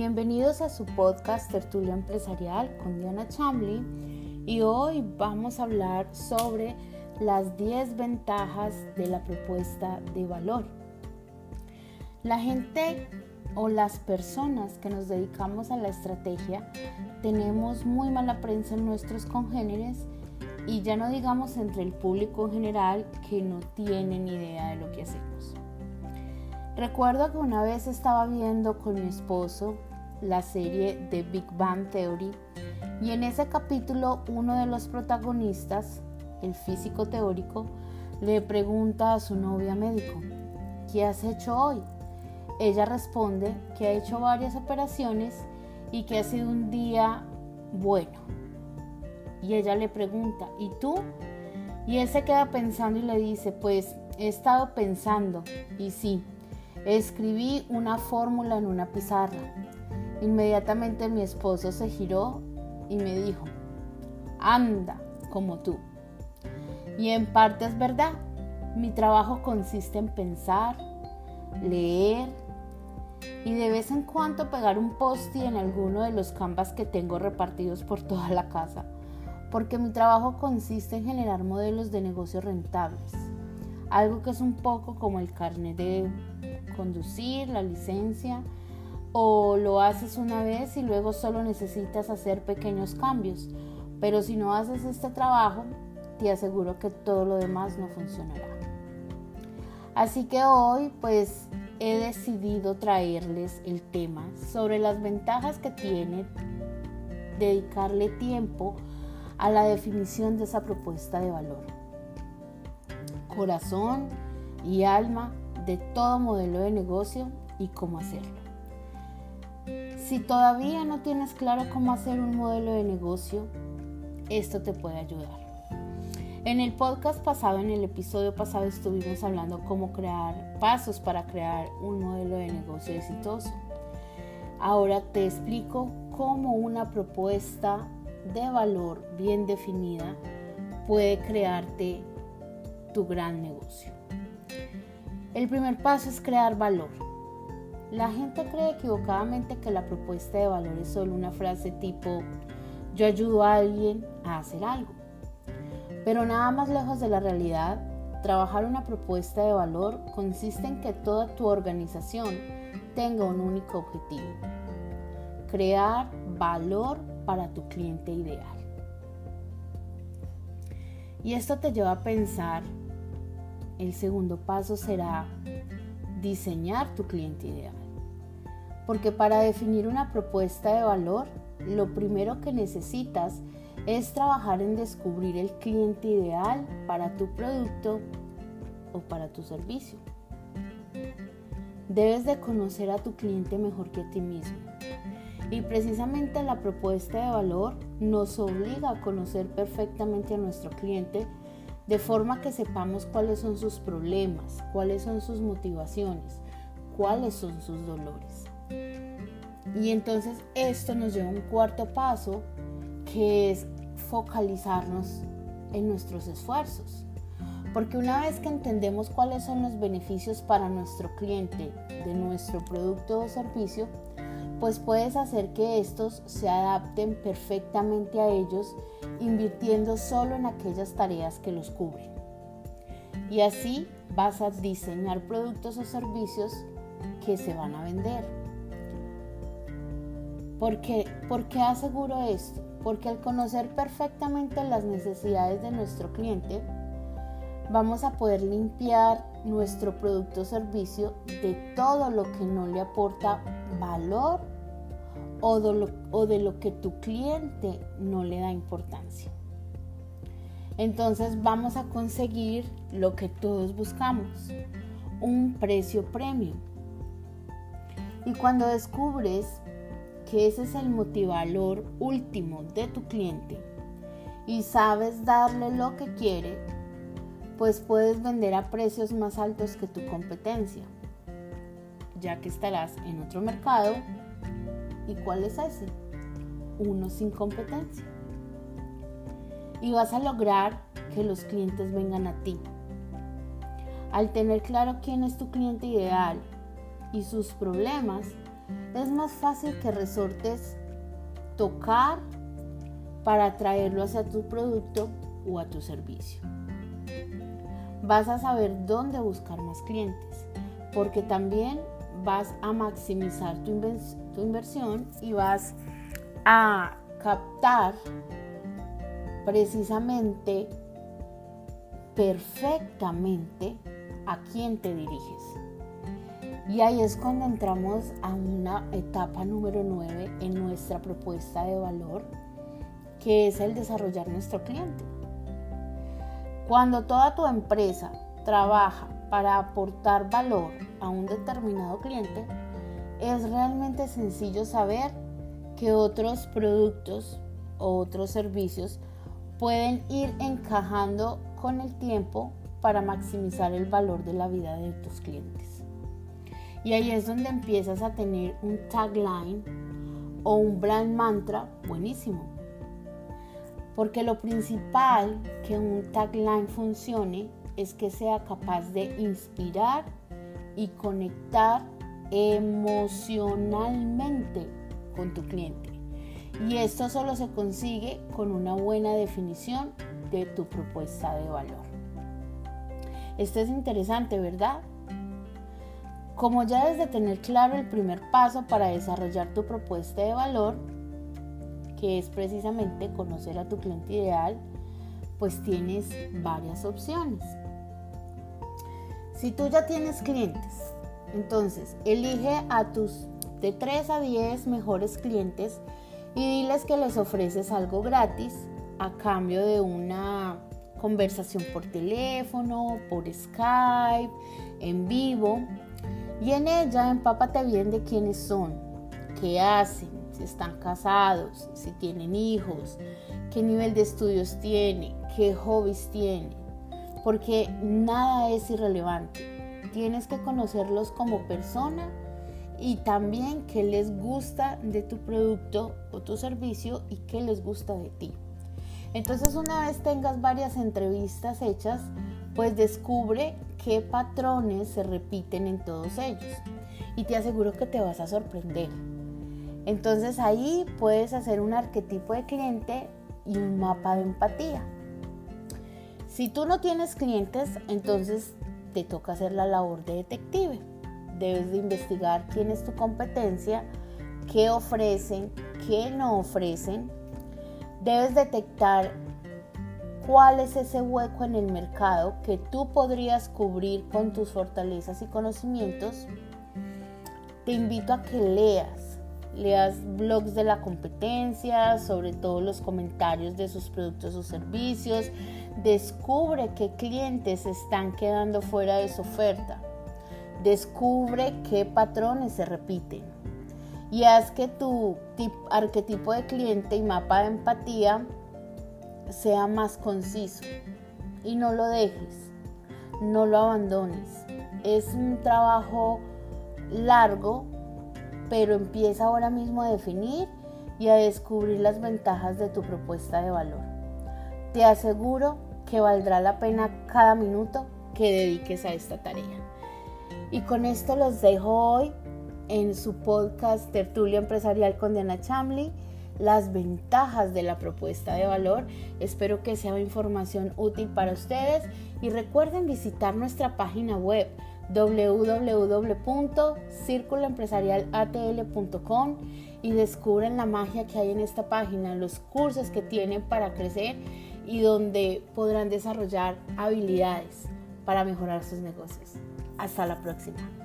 Bienvenidos a su podcast Tertulia Empresarial con Diana Chambly y hoy vamos a hablar sobre las 10 ventajas de la propuesta de valor. La gente o las personas que nos dedicamos a la estrategia tenemos muy mala prensa en nuestros congéneres y ya no digamos entre el público en general que no tienen idea de lo que hacemos. Recuerdo que una vez estaba viendo con mi esposo la serie de Big Bang Theory y en ese capítulo uno de los protagonistas, el físico teórico, le pregunta a su novia médico, ¿qué has hecho hoy? Ella responde que ha hecho varias operaciones y que ha sido un día bueno. Y ella le pregunta, ¿y tú? Y él se queda pensando y le dice, pues he estado pensando y sí, Escribí una fórmula en una pizarra. Inmediatamente mi esposo se giró y me dijo, anda como tú. Y en parte es verdad. Mi trabajo consiste en pensar, leer y de vez en cuando pegar un post en alguno de los canvas que tengo repartidos por toda la casa, porque mi trabajo consiste en generar modelos de negocios rentables, algo que es un poco como el carnet de conducir, la licencia, o lo haces una vez y luego solo necesitas hacer pequeños cambios. Pero si no haces este trabajo, te aseguro que todo lo demás no funcionará. Así que hoy pues he decidido traerles el tema sobre las ventajas que tiene dedicarle tiempo a la definición de esa propuesta de valor. Corazón y alma de todo modelo de negocio y cómo hacerlo. Si todavía no tienes claro cómo hacer un modelo de negocio, esto te puede ayudar. En el podcast pasado, en el episodio pasado, estuvimos hablando cómo crear pasos para crear un modelo de negocio exitoso. Ahora te explico cómo una propuesta de valor bien definida puede crearte tu gran negocio. El primer paso es crear valor. La gente cree equivocadamente que la propuesta de valor es solo una frase tipo yo ayudo a alguien a hacer algo. Pero nada más lejos de la realidad, trabajar una propuesta de valor consiste en que toda tu organización tenga un único objetivo, crear valor para tu cliente ideal. Y esto te lleva a pensar el segundo paso será diseñar tu cliente ideal. Porque para definir una propuesta de valor, lo primero que necesitas es trabajar en descubrir el cliente ideal para tu producto o para tu servicio. Debes de conocer a tu cliente mejor que a ti mismo. Y precisamente la propuesta de valor nos obliga a conocer perfectamente a nuestro cliente de forma que sepamos cuáles son sus problemas, cuáles son sus motivaciones, cuáles son sus dolores. Y entonces esto nos lleva a un cuarto paso que es focalizarnos en nuestros esfuerzos. Porque una vez que entendemos cuáles son los beneficios para nuestro cliente de nuestro producto o servicio, pues puedes hacer que estos se adapten perfectamente a ellos invirtiendo solo en aquellas tareas que los cubren. Y así vas a diseñar productos o servicios que se van a vender. ¿Por qué? ¿Por qué aseguro esto? Porque al conocer perfectamente las necesidades de nuestro cliente, vamos a poder limpiar nuestro producto o servicio de todo lo que no le aporta valor o de, lo, que tu cliente no le da importancia. Entonces vamos a conseguir lo que todos buscamos, un precio premium. Y cuando descubres que ese es el motivador último de tu cliente y sabes darle lo que quiere, pues puedes vender a precios más altos que tu competencia, ya que estarás en otro mercado ¿Y cuál es ese? Uno sin competencia. Y vas a lograr que los clientes vengan a ti. Al tener claro quién es tu cliente ideal y sus problemas, es más fácil que resortes tocar para traerlo hacia tu producto o a tu servicio. Vas a saber dónde buscar más clientes, porque también vas a maximizar tu, tu inversión y vas a captar precisamente perfectamente a quién te diriges. Y ahí es cuando entramos a una etapa número 9 en nuestra propuesta de valor, que es el desarrollar nuestro cliente. Cuando toda tu empresa trabaja para aportar valor a un determinado cliente, es realmente sencillo saber que otros productos o otros servicios pueden ir encajando con el tiempo para maximizar el valor de la vida de tus clientes. Y ahí es donde empiezas a tener un tagline o un brand mantra buenísimo. Porque lo principal que un tagline funcione es que sea capaz de inspirar y conectar emocionalmente con tu cliente. Y esto solo se consigue con una buena definición de tu propuesta de valor. Esto es interesante, ¿verdad? Como ya debes de tener claro el primer paso para desarrollar tu propuesta de valor, que es precisamente conocer a tu cliente ideal, pues tienes varias opciones. Si tú ya tienes clientes, entonces elige a tus de 3 a 10 mejores clientes y diles que les ofreces algo gratis a cambio de una conversación por teléfono, por Skype, en vivo. Y en ella empápate bien de quiénes son, qué hacen, si están casados, si tienen hijos, qué nivel de estudios tienen, qué hobbies tienen. Porque nada es irrelevante. Tienes que conocerlos como persona y también qué les gusta de tu producto o tu servicio y qué les gusta de ti. Entonces una vez tengas varias entrevistas hechas, pues descubre qué patrones se repiten en todos ellos. Y te aseguro que te vas a sorprender. Entonces ahí puedes hacer un arquetipo de cliente y un mapa de empatía. Si tú no tienes clientes, entonces te toca hacer la labor de detective. Debes de investigar quién es tu competencia, qué ofrecen, qué no ofrecen debes detectar cuál es ese hueco en el mercado que tú podrías cubrir con tus fortalezas y conocimientos. Te invito a que leas, leas blogs de la competencia, sobre todo los comentarios de sus productos o servicios, descubre qué clientes están quedando fuera de su oferta, descubre qué patrones se repiten y haz que tu arquetipo de cliente y mapa de empatía sea más conciso y no lo dejes, no lo abandones. Es un trabajo largo, pero empieza ahora mismo a definir y a descubrir las ventajas de tu propuesta de valor. Te aseguro que valdrá la pena cada minuto que dediques a esta tarea. Y con esto los dejo hoy en su podcast Tertulia Empresarial con Diana Chamley las ventajas de la propuesta de valor. Espero que sea información útil para ustedes y recuerden visitar nuestra página web www.circuloempresarialatl.com y descubren la magia que hay en esta página, los cursos que tienen para crecer y donde podrán desarrollar habilidades para mejorar sus negocios. Hasta la próxima.